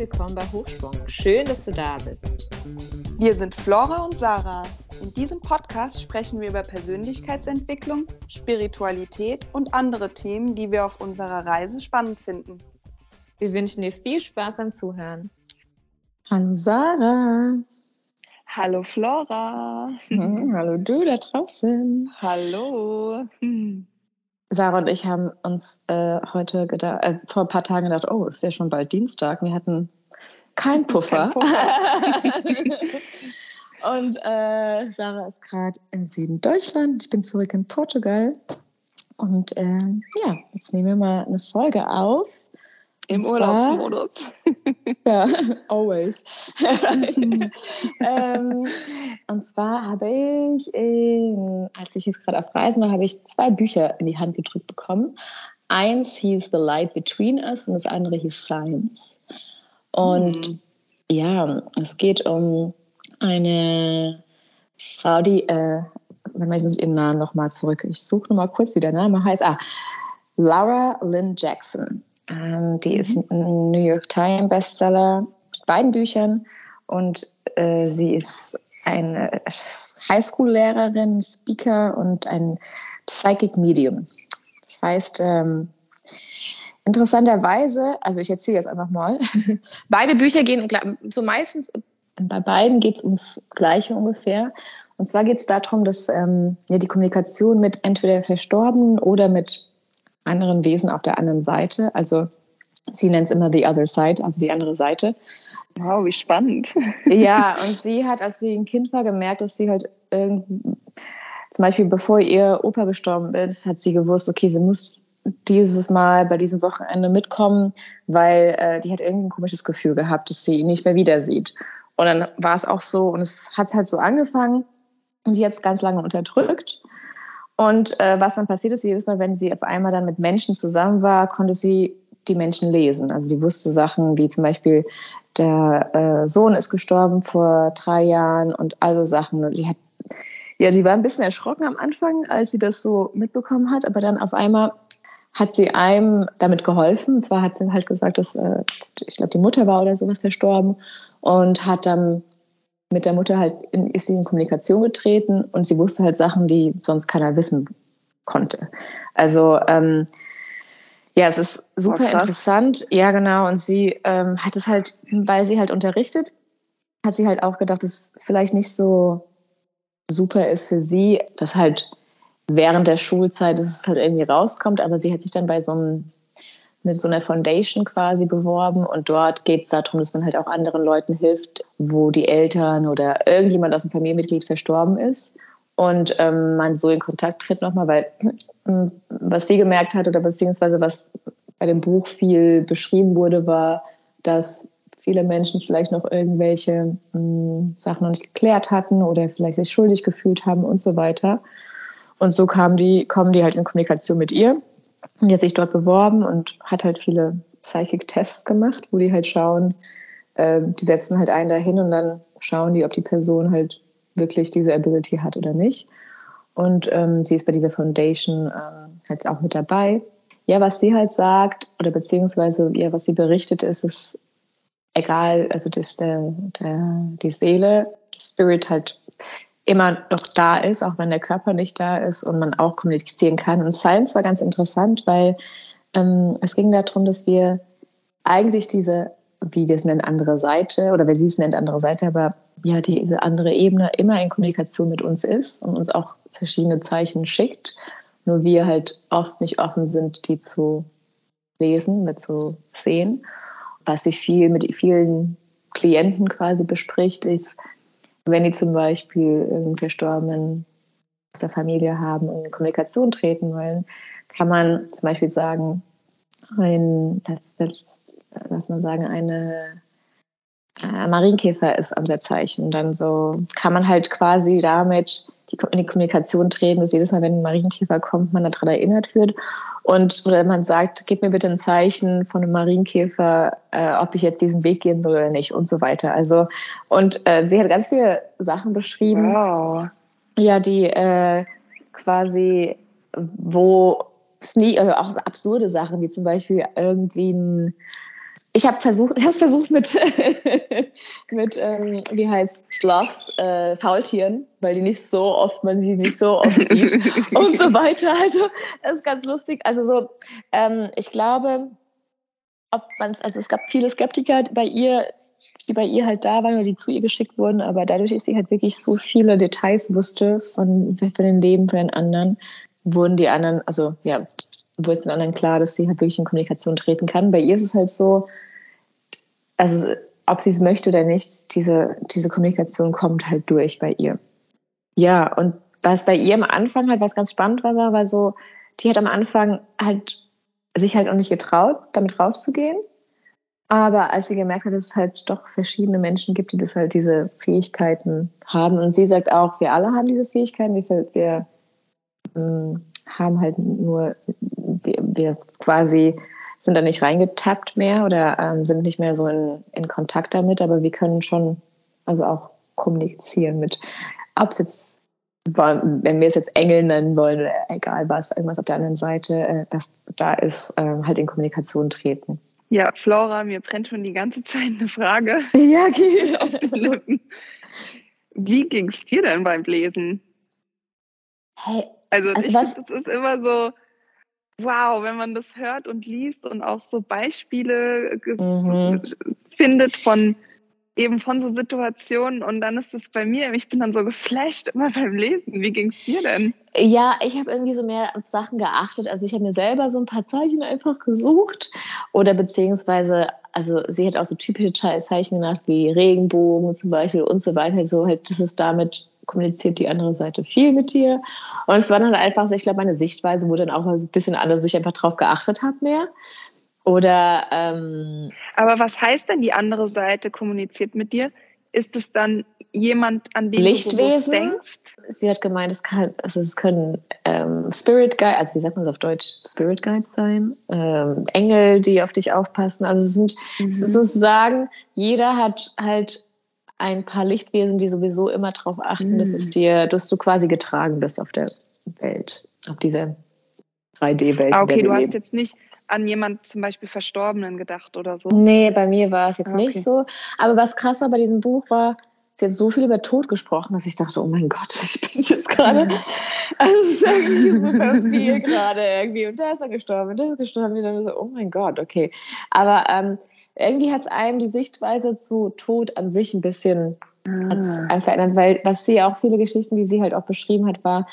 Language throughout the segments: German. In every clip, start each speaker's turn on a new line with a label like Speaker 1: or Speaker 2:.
Speaker 1: willkommen bei Hochsprung. Schön, dass du da bist.
Speaker 2: Wir sind Flora und Sarah. In diesem Podcast sprechen wir über Persönlichkeitsentwicklung, Spiritualität und andere Themen, die wir auf unserer Reise spannend finden.
Speaker 1: Wir wünschen dir viel Spaß beim Zuhören.
Speaker 3: Hallo Sarah.
Speaker 2: Hallo Flora.
Speaker 3: Mhm, hallo du da draußen.
Speaker 2: Hallo.
Speaker 3: Sarah und ich haben uns äh, heute gedacht, äh, vor ein paar Tagen gedacht, oh, ist ja schon bald Dienstag. Wir hatten keinen Puffer. Kein Puffer. und äh, Sarah ist gerade im Süden Deutschland. Ich bin zurück in Portugal. Und äh, ja, jetzt nehmen wir mal eine Folge auf.
Speaker 2: Im Urlaubsmodus.
Speaker 3: ja, always. ähm, und zwar habe ich, in, als ich jetzt gerade auf Reisen war, habe ich zwei Bücher in die Hand gedrückt bekommen. Eins hieß The Light Between Us und das andere hieß Science. Und mhm. ja, es geht um eine Frau, die, äh, ich muss ihren Namen nochmal zurück, ich suche nochmal kurz, wie der Name heißt. Ah, Laura Lynn Jackson. Ähm, die ist mhm. ein New York Times Bestseller mit beiden Büchern und äh, sie ist eine Highschool-Lehrerin, Speaker und ein Psychic Medium. Das heißt, ähm, interessanterweise, also ich erzähle jetzt einfach mal, beide Bücher gehen so meistens, bei beiden geht es ums Gleiche ungefähr. Und zwar geht es darum, dass ähm, ja, die Kommunikation mit entweder Verstorbenen oder mit anderen Wesen auf der anderen Seite. Also sie nennt es immer the other side, also die andere Seite.
Speaker 2: Wow, wie spannend.
Speaker 3: Ja, und sie hat, als sie ein Kind war, gemerkt, dass sie halt irgendwie, zum Beispiel bevor ihr Opa gestorben ist, hat sie gewusst, okay, sie muss dieses Mal bei diesem Wochenende mitkommen, weil äh, die hat irgendwie ein komisches Gefühl gehabt, dass sie ihn nicht mehr wieder sieht. Und dann war es auch so, und es hat halt so angefangen und sie hat es ganz lange unterdrückt. Und äh, was dann passiert ist, jedes Mal, wenn sie auf einmal dann mit Menschen zusammen war, konnte sie die Menschen lesen. Also die wusste Sachen wie zum Beispiel, der äh, Sohn ist gestorben vor drei Jahren und also Sachen. Und die hat, ja, sie war ein bisschen erschrocken am Anfang, als sie das so mitbekommen hat, aber dann auf einmal hat sie einem damit geholfen. Und zwar hat sie halt gesagt, dass, äh, ich glaube, die Mutter war oder sowas verstorben und hat dann mit der Mutter halt in, ist sie in Kommunikation getreten und sie wusste halt Sachen, die sonst keiner wissen konnte. Also ähm, ja, es ist super oh, interessant. Ja, genau. Und sie ähm, hat es halt, weil sie halt unterrichtet, hat sie halt auch gedacht, dass es vielleicht nicht so super ist für sie, dass halt während der Schulzeit dass es halt irgendwie rauskommt, aber sie hat sich dann bei so einem mit so einer Foundation quasi beworben. Und dort geht es darum, dass man halt auch anderen Leuten hilft, wo die Eltern oder irgendjemand aus dem Familienmitglied verstorben ist. Und ähm, man so in Kontakt tritt nochmal, weil ähm, was sie gemerkt hat oder beziehungsweise was bei dem Buch viel beschrieben wurde, war, dass viele Menschen vielleicht noch irgendwelche ähm, Sachen noch nicht geklärt hatten oder vielleicht sich schuldig gefühlt haben und so weiter. Und so kamen die, kommen die halt in Kommunikation mit ihr die hat sich dort beworben und hat halt viele Psychic-Tests gemacht, wo die halt schauen, äh, die setzen halt einen dahin und dann schauen die, ob die Person halt wirklich diese Ability hat oder nicht. Und ähm, sie ist bei dieser Foundation ähm, halt auch mit dabei. Ja, was sie halt sagt, oder beziehungsweise ja, was sie berichtet, ist es egal, also dass der, der, die Seele, Spirit halt immer noch da ist, auch wenn der Körper nicht da ist und man auch kommunizieren kann. Und Science war ganz interessant, weil ähm, es ging darum, dass wir eigentlich diese, wie wir es nennen, andere Seite, oder wer sie es nennt, andere Seite, aber ja, diese andere Ebene immer in Kommunikation mit uns ist und uns auch verschiedene Zeichen schickt. Nur wir halt oft nicht offen sind, die zu lesen, mit zu sehen. Was sie viel mit vielen Klienten quasi bespricht, ist, wenn die zum Beispiel einen Verstorbenen aus der Familie haben und in Kommunikation treten wollen, kann man zum Beispiel sagen, ein, das, das, lass mal sagen, eine äh, Marienkäfer ist unser Zeichen. dann so kann man halt quasi damit die, in die Kommunikation treten, dass jedes Mal, wenn ein Marienkäfer kommt, man daran erinnert wird. Und oder man sagt, gib mir bitte ein Zeichen von einem Marienkäfer, äh, ob ich jetzt diesen Weg gehen soll oder nicht und so weiter. Also, und äh, sie hat ganz viele Sachen beschrieben.
Speaker 2: Wow.
Speaker 3: Ja, die äh, quasi, wo Sneak, also auch absurde Sachen, wie zum Beispiel irgendwie ein ich habe versucht, ich habe es versucht mit, mit ähm, wie heißt Sloth, äh, Faultieren, weil die nicht so oft, man sie nicht so oft sieht und so weiter. Also das ist ganz lustig. Also so, ähm, ich glaube, ob man es, also es gab viele Skeptiker bei ihr, die bei ihr halt da waren oder die zu ihr geschickt wurden, aber dadurch, dass sie halt wirklich so viele Details wusste von, von dem Leben von den anderen, wurden die anderen, also ja, wurde es den anderen klar, dass sie halt wirklich in Kommunikation treten kann. Bei ihr ist es halt so, also ob sie es möchte oder nicht, diese, diese Kommunikation kommt halt durch bei ihr. Ja, und was bei ihr am Anfang halt was ganz spannend war, war so, die hat am Anfang halt sich halt auch nicht getraut, damit rauszugehen. Aber als sie gemerkt hat, dass es halt doch verschiedene Menschen gibt, die das halt diese Fähigkeiten haben. Und sie sagt auch, wir alle haben diese Fähigkeiten, wir, wir ähm, haben halt nur, wir, wir, quasi sind da nicht reingetappt mehr oder ähm, sind nicht mehr so in, in Kontakt damit, aber wir können schon also auch kommunizieren mit, ob es jetzt wenn wir es jetzt Engel nennen wollen oder egal was, irgendwas auf der anderen Seite, äh, dass da ist, ähm, halt in Kommunikation treten.
Speaker 2: Ja, Flora, mir brennt schon die ganze Zeit eine Frage.
Speaker 3: Ja, okay. auf den
Speaker 2: Lippen. Wie ging es dir denn beim Lesen?
Speaker 3: Hey,
Speaker 2: also, also ich was? Das ist immer so, wow, wenn man das hört und liest und auch so Beispiele mhm. findet von eben von so Situationen und dann ist es bei mir, ich bin dann so geflasht immer beim Lesen. Wie ging es dir denn?
Speaker 3: Ja, ich habe irgendwie so mehr auf Sachen geachtet. Also ich habe mir selber so ein paar Zeichen einfach gesucht oder beziehungsweise, also sie hat auch so typische Zeichen genannt wie Regenbogen zum Beispiel und so weiter. So halt, das ist damit kommuniziert die andere Seite viel mit dir. Und es war dann einfach so, ich glaube, meine Sichtweise wurde dann auch so ein bisschen anders, wo ich einfach drauf geachtet habe mehr. Oder ähm,
Speaker 2: Aber was heißt denn die andere Seite kommuniziert mit dir? Ist es dann jemand, an den
Speaker 3: Lichtwesen? du denkst? Sie hat gemeint, es, kann, also es können ähm, Spirit Guides, also wie sagt man es auf Deutsch, Spirit Guides sein, ähm, Engel, die auf dich aufpassen. Also es sind mhm. sozusagen, jeder hat halt ein paar Lichtwesen, die sowieso immer darauf achten, mhm. dass es dir, dass du quasi getragen bist auf der Welt, auf dieser 3D-Welt.
Speaker 2: Ah, okay, du hast jetzt nicht an jemand zum Beispiel Verstorbenen gedacht oder so?
Speaker 3: Nee, bei mir war es jetzt okay. nicht so. Aber was krass war bei diesem Buch war, sie hat so viel über Tod gesprochen, dass ich dachte, oh mein Gott, ich bin jetzt gerade, also es ist irgendwie super viel gerade irgendwie. Und da ist er gestorben, und da ist gestorben. Und dann so, oh mein Gott, okay. Aber ähm, irgendwie hat es einem die Sichtweise zu Tod an sich ein bisschen ah. verändert, weil was sie auch viele Geschichten, die sie halt auch beschrieben hat, war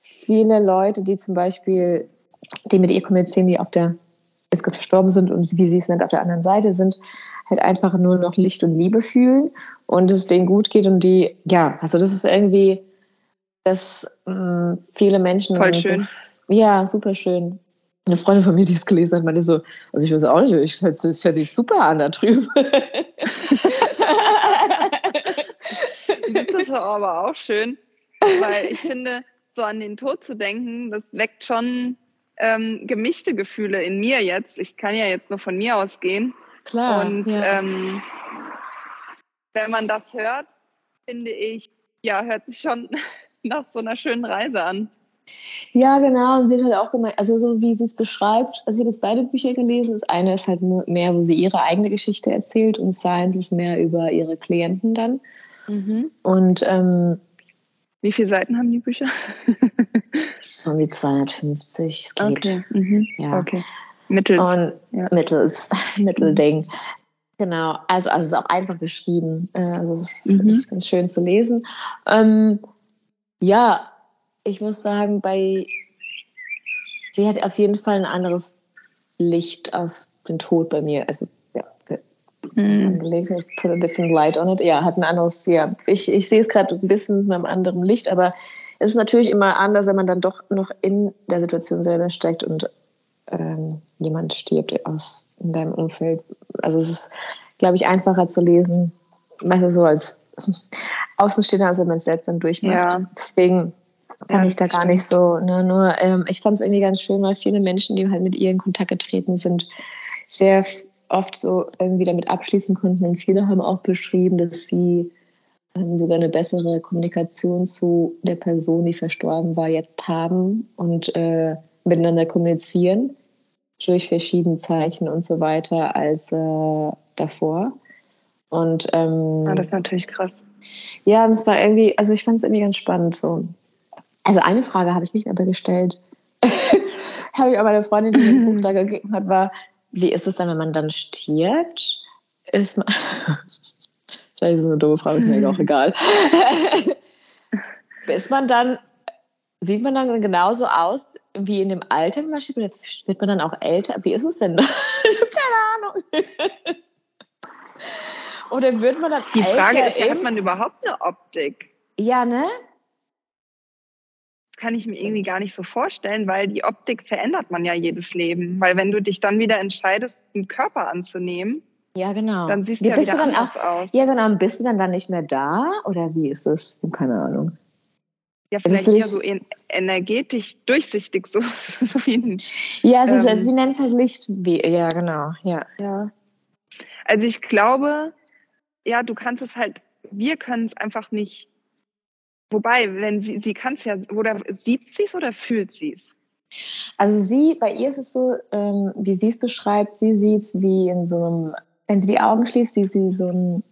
Speaker 3: viele Leute, die zum Beispiel, die mit ihr kommunizieren, die auf der jetzt verstorben sind und wie sie es nennt, auf der anderen Seite sind, halt einfach nur noch Licht und Liebe fühlen und es denen gut geht und die, ja, also das ist irgendwie, dass mh, viele Menschen.
Speaker 2: Voll schön.
Speaker 3: So, ja, super schön. Eine Freundin von mir, die es gelesen hat, meinte so, also ich weiß auch nicht, ich, das hört sich super an da drüben.
Speaker 2: das ist aber auch schön, weil ich finde, so an den Tod zu denken, das weckt schon ähm, gemischte Gefühle in mir jetzt. Ich kann ja jetzt nur von mir ausgehen.
Speaker 3: Klar.
Speaker 2: Und ja. ähm, wenn man das hört, finde ich, ja, hört sich schon nach so einer schönen Reise an.
Speaker 3: Ja, genau. Und sie hat halt auch gemeint, also so wie sie es beschreibt, also ich habe jetzt beide Bücher gelesen. Das eine ist halt mehr, wo sie ihre eigene Geschichte erzählt und Science ist mehr über ihre Klienten dann. Mhm. Und ähm,
Speaker 2: wie viele Seiten haben die Bücher?
Speaker 3: so wie 250. Es geht.
Speaker 2: Okay. Mhm.
Speaker 3: Ja.
Speaker 2: okay. Mittel.
Speaker 3: Und ja. Mittels, Mittelding. Genau, also, also es ist auch einfach geschrieben. Äh, also es ist mhm. ganz schön zu lesen. Ähm, ja, ich muss sagen, bei sie hat auf jeden Fall ein anderes Licht auf den Tod bei mir. Also ja, mhm. gelegt, put a different light on it. Ja, hat ein anderes, ja. Ich, ich sehe es gerade ein bisschen mit einem anderen Licht, aber es ist natürlich immer anders, wenn man dann doch noch in der Situation selber steckt und ähm, jemand stirbt aus in deinem Umfeld. Also es ist, glaube ich, einfacher zu lesen, meistens so als Außenstehender, als wenn man es selbst dann durchmacht. Ja. Deswegen kann ja, ich da gar nicht so, ne, nur ähm, ich fand es irgendwie ganz schön, weil viele Menschen, die halt mit ihr in Kontakt getreten sind, sehr oft so irgendwie damit abschließen konnten und viele haben auch beschrieben, dass sie ähm, sogar eine bessere Kommunikation zu der Person, die verstorben war, jetzt haben und äh, miteinander kommunizieren durch verschiedene Zeichen und so weiter als äh, davor. Und ähm,
Speaker 2: ah, das ist natürlich krass.
Speaker 3: Ja, und es war irgendwie, also ich fand es irgendwie ganz spannend so. Also eine Frage habe ich mich aber gestellt, habe ich aber eine Freundin, die mir das Buch da gegeben hat, war, wie ist es dann, wenn man dann stirbt? Ist man, vielleicht ist es eine doofe Frage, ist mir auch egal. ist man dann, sieht man dann genauso aus wie in dem Alter, wird man dann auch älter? Wie ist es denn? Keine Ahnung. Oder wird man dann
Speaker 2: Die Frage ist, hat man überhaupt eine Optik?
Speaker 3: Ja, ne?
Speaker 2: kann ich mir irgendwie gar nicht so vorstellen, weil die Optik verändert man ja jedes Leben. Weil wenn du dich dann wieder entscheidest, einen Körper anzunehmen,
Speaker 3: ja, genau.
Speaker 2: Dann siehst ja, du ja
Speaker 3: dann auch, aus. Ja, genau. Und bist du dann dann nicht mehr da? Oder wie ist es? Keine Ahnung.
Speaker 2: Ja, vielleicht eher so energetisch durchsichtig, so, so wie ein,
Speaker 3: Ja, sie, ähm, sie nennt es halt Licht. Ja, genau. Ja.
Speaker 2: ja. Also ich glaube, ja, du kannst es halt, wir können es einfach nicht Wobei, wenn sie, sie kann es ja, oder sieht sie es oder fühlt sie es?
Speaker 3: Also sie, bei ihr ist es so, ähm, wie sie es beschreibt, sie sieht es wie in so einem, wenn sie die Augen schließt, sieht sie so ein,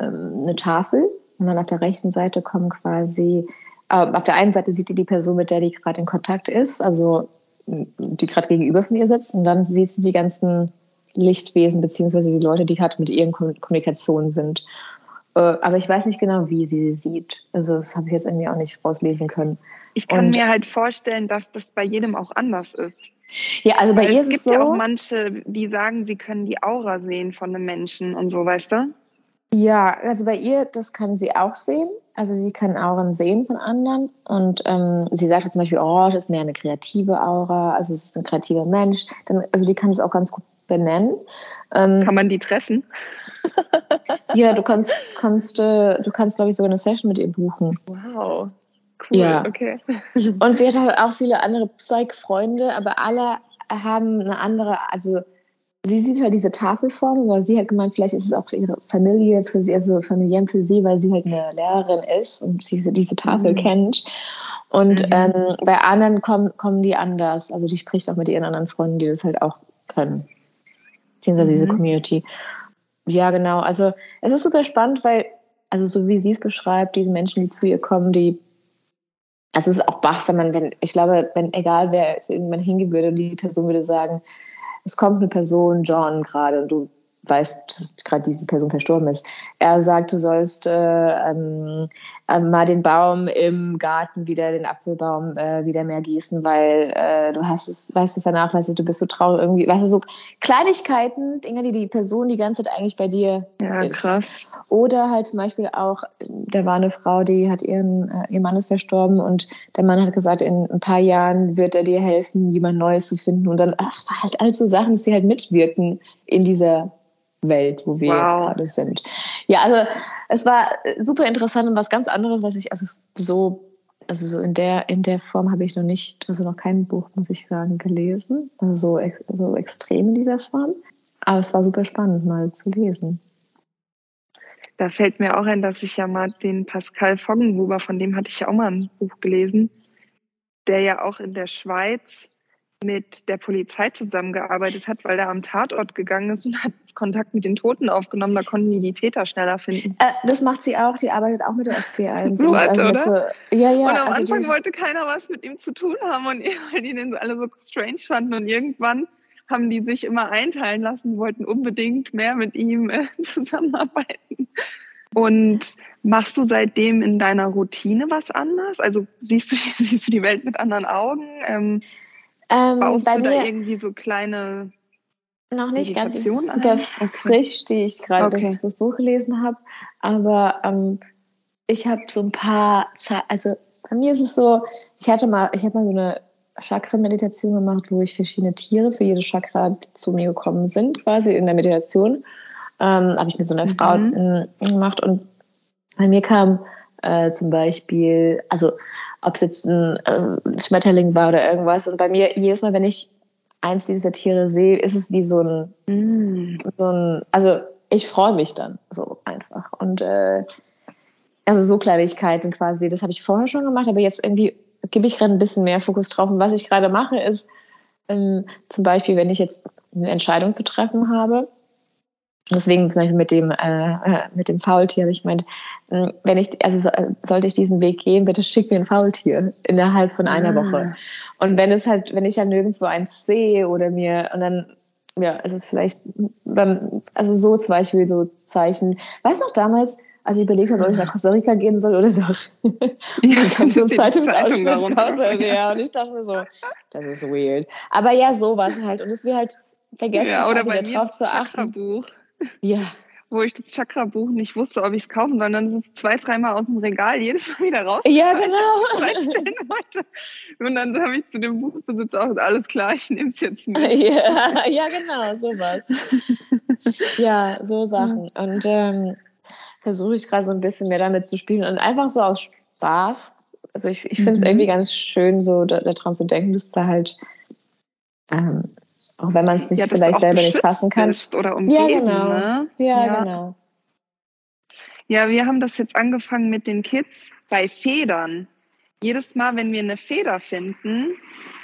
Speaker 3: ähm, eine Tafel und dann auf der rechten Seite kommen quasi, äh, auf der einen Seite sieht die die Person, mit der die gerade in Kontakt ist, also die gerade gegenüber von ihr sitzt und dann sieht sie die ganzen Lichtwesen beziehungsweise die Leute, die gerade mit ihr in Kommunikation sind. Äh, aber ich weiß nicht genau, wie sie sie sieht. Also das habe ich jetzt irgendwie auch nicht rauslesen können.
Speaker 2: Ich kann und, mir halt vorstellen, dass das bei jedem auch anders ist.
Speaker 3: Ja, also bei Weil ihr ist
Speaker 2: es
Speaker 3: so. Es gibt
Speaker 2: ja auch manche, die sagen, sie können die Aura sehen von einem Menschen und so, weißt du?
Speaker 3: Ja, also bei ihr, das kann sie auch sehen. Also sie kann Auren sehen von anderen. Und ähm, sie sagt halt zum Beispiel, Orange ist mehr eine kreative Aura, also es ist ein kreativer Mensch. Dann, also die kann es auch ganz gut benennen.
Speaker 2: Ähm, kann man die treffen?
Speaker 3: ja, du kannst, kannst äh, du kannst, glaube ich, sogar eine Session mit ihr buchen.
Speaker 2: Wow. Cool,
Speaker 3: ja.
Speaker 2: okay.
Speaker 3: Und sie hat halt auch viele andere Psych-Freunde, aber alle haben eine andere, also sie sieht halt diese Tafelform, aber sie hat gemeint, vielleicht ist es auch ihre Familie für sie, also familiär für sie, weil sie halt eine Lehrerin ist und sie diese Tafel mhm. kennt. Und mhm. ähm, bei anderen kommen, kommen die anders. Also die spricht auch mit ihren anderen Freunden, die das halt auch können. Beziehungsweise mhm. diese Community. Ja, genau. Also es ist super spannend, weil, also so wie sie es beschreibt, diese Menschen, die zu ihr kommen, die also es ist auch baff, wenn man, wenn, ich glaube, wenn, egal wer irgendwann hingehen würde, die Person würde sagen, es kommt eine Person, John, gerade, und du weißt, dass gerade diese Person verstorben ist. Er sagt, du sollst äh, ähm, äh, mal den Baum im Garten wieder, den Apfelbaum äh, wieder mehr gießen, weil äh, du hast es, weißt du, vernachlässigt, du bist so traurig irgendwie, weißt du, so Kleinigkeiten, Dinge, die die Person die ganze Zeit eigentlich bei dir
Speaker 2: ja, ist. Krass.
Speaker 3: Oder halt zum Beispiel auch, da war eine Frau, die hat ihren, äh, ihr Mann ist verstorben und der Mann hat gesagt, in ein paar Jahren wird er dir helfen, jemand Neues zu finden und dann, ach, halt all so Sachen, dass sie halt mitwirken in dieser Welt, wo wir wow. jetzt gerade sind. Ja, also es war super interessant und was ganz anderes, was ich also so also so in der in der Form habe ich noch nicht, also noch kein Buch, muss ich sagen, gelesen, also so, so extrem in dieser Form. Aber es war super spannend mal zu lesen.
Speaker 2: Da fällt mir auch ein, dass ich ja mal den Pascal Foggenhuber, von dem hatte ich ja auch mal ein Buch gelesen, der ja auch in der Schweiz mit der Polizei zusammengearbeitet hat, weil er am Tatort gegangen ist und hat Kontakt mit den Toten aufgenommen. Da konnten die die Täter schneller finden.
Speaker 3: Äh, das macht sie auch. Die arbeitet auch mit der FBI.
Speaker 2: So was, also
Speaker 3: oder?
Speaker 2: So,
Speaker 3: ja, ja.
Speaker 2: Und am also Anfang wollte keiner was mit ihm zu tun haben, und weil die den alle so strange fanden. Und irgendwann haben die sich immer einteilen lassen, wollten unbedingt mehr mit ihm äh, zusammenarbeiten. Und machst du seitdem in deiner Routine was anders? Also siehst du, siehst du die Welt mit anderen Augen? Ähm, ähm, Baust bei du mir da irgendwie so kleine
Speaker 3: noch nicht ganz, es ist super okay. frisch, die ich gerade okay. das, das, Buch gelesen habe. Aber ähm, ich habe so ein paar, also bei mir ist es so, ich hatte mal, ich habe mal so eine Chakra-Meditation gemacht, wo ich verschiedene Tiere für jede Chakra zu mir gekommen sind, quasi in der Meditation. Ähm, habe ich mir so eine mhm. Frau gemacht und bei mir kam äh, zum Beispiel, also ob es jetzt ein äh, Schmetterling war oder irgendwas. Und bei mir, jedes Mal, wenn ich eins dieser Tiere sehe, ist es wie so ein, mm. so ein also ich freue mich dann so einfach. Und äh, also so Kleinigkeiten quasi, das habe ich vorher schon gemacht, aber jetzt irgendwie gebe ich gerade ein bisschen mehr Fokus drauf. Und was ich gerade mache, ist, Ähm, zum Beispiel, wenn ich jetzt eine Entscheidung zu treffen habe. Deswegen zum Beispiel mit dem, äh, äh mit dem Faultier habe ich gemeint, äh, wenn ich, also sollte ich diesen Weg gehen, bitte schick mir ein Faultier innerhalb von einer ah. Woche. Und wenn es halt, wenn ich ja nirgendwo eins sehe oder mir, und dann, ja, es ist vielleicht, dann, also so zum Beispiel so Zeichen. Weißt du noch damals, als ich überlegt habe, ob ich nach Costa Rica gehen soll oder doch. Ja, dann kam so ein Zeitungsausschnitt Costa Rica und ich dachte mir so, das ist weird. Aber ja, sowas halt. Und es wir halt vergessen,
Speaker 2: ja, oder bei darauf zu achten. Buch. Ja. Wo ich das Chakra-Buch nicht wusste, ob ich es kaufen soll, dann ist es zwei, dreimal aus dem Regal jedes Mal wieder raus.
Speaker 3: Ja, genau.
Speaker 2: Und dann habe ich zu dem Buchbesitzer auch alles klar, ich nehme es jetzt mit.
Speaker 3: Ja, ja, genau, sowas. ja, so Sachen. Und ähm, versuche ich gerade so ein bisschen mehr damit zu spielen und einfach so aus Spaß. Also ich, ich finde es mhm. irgendwie ganz schön, so daran zu denken, dass da halt ähm, auch wenn man es nicht ja, vielleicht selber nicht fassen kann.
Speaker 2: Oder umgeben,
Speaker 3: ja, genau.
Speaker 2: Ne?
Speaker 3: Ja, ja, genau.
Speaker 2: Ja, wir haben das jetzt angefangen mit den Kids bei Federn. Jedes Mal, wenn wir eine Feder finden,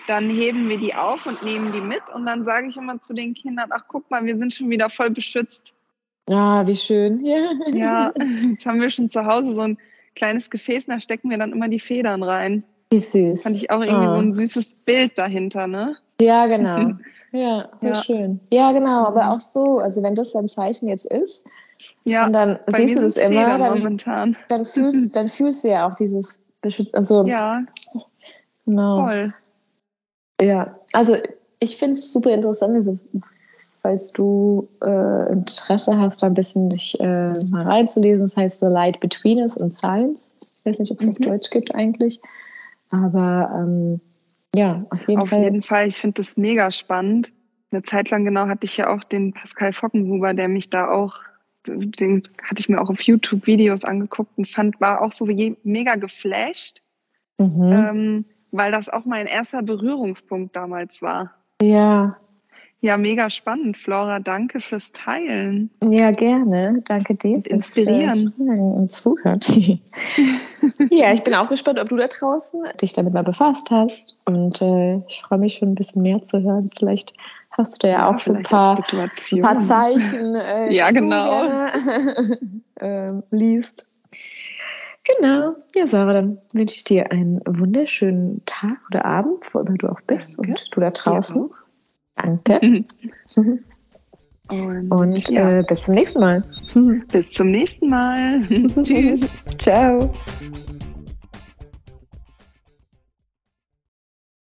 Speaker 2: dann heben wir die auf und nehmen die mit. Und dann sage ich immer zu den Kindern, ach guck mal, wir sind schon wieder voll beschützt.
Speaker 3: Ah, wie schön.
Speaker 2: Ja. ja, jetzt haben wir schon zu Hause so ein kleines Gefäß, da stecken wir dann immer die Federn rein.
Speaker 3: Wie süß.
Speaker 2: Fand ich auch irgendwie oh. so ein süßes Bild dahinter, ne?
Speaker 3: Ja, genau. Ja, ja. schön. Ja, genau, aber auch so, also wenn das dein Zeichen jetzt ist, ja, und dann siehst du das immer, dann, momentan. Dann, fühlst, dann fühlst du ja auch dieses Beschütz, also
Speaker 2: ja,
Speaker 3: genau. Voll. Ja, also ich finde es super interessant, also falls du äh, Interesse hast, da ein bisschen dich äh, mal reinzulesen. Das heißt The Light Between Us und Science. Ich weiß nicht, ob es mhm. auf Deutsch gibt eigentlich. Aber ähm, ja, auf jeden
Speaker 2: auf
Speaker 3: Fall.
Speaker 2: Auf jeden Fall, ich finde das mega spannend. Eine Zeit lang genau hatte ich ja auch den Pascal Fockenhuber, der mich da auch, den hatte ich mir auch auf YouTube Videos angeguckt und fand, war auch so mega geflasht, mhm. ähm, weil das auch mein erster Berührungspunkt damals war.
Speaker 3: Ja,
Speaker 2: ja, mega spannend, Flora. Danke fürs Teilen.
Speaker 3: Ja, gerne. Danke dir
Speaker 2: fürs Inspirieren.
Speaker 3: Äh, und Zuhören. ja, ich bin auch gespannt, ob du da draußen dich damit mal befasst hast. Und äh, ich freue mich schon ein bisschen mehr zu hören. Vielleicht hast du da ja, ja auch so ein paar, ein paar Zeichen. Äh,
Speaker 2: ja, genau.
Speaker 3: äh, liest. Genau. Ja, Sarah, dann wünsche ich dir einen wunderschönen Tag oder Abend, wo immer du auch bist Danke. und du da draußen. Ja, Danke. Und, Und ja. äh, bis zum nächsten Mal.
Speaker 2: Bis zum nächsten Mal.
Speaker 3: Tschüss. Ciao.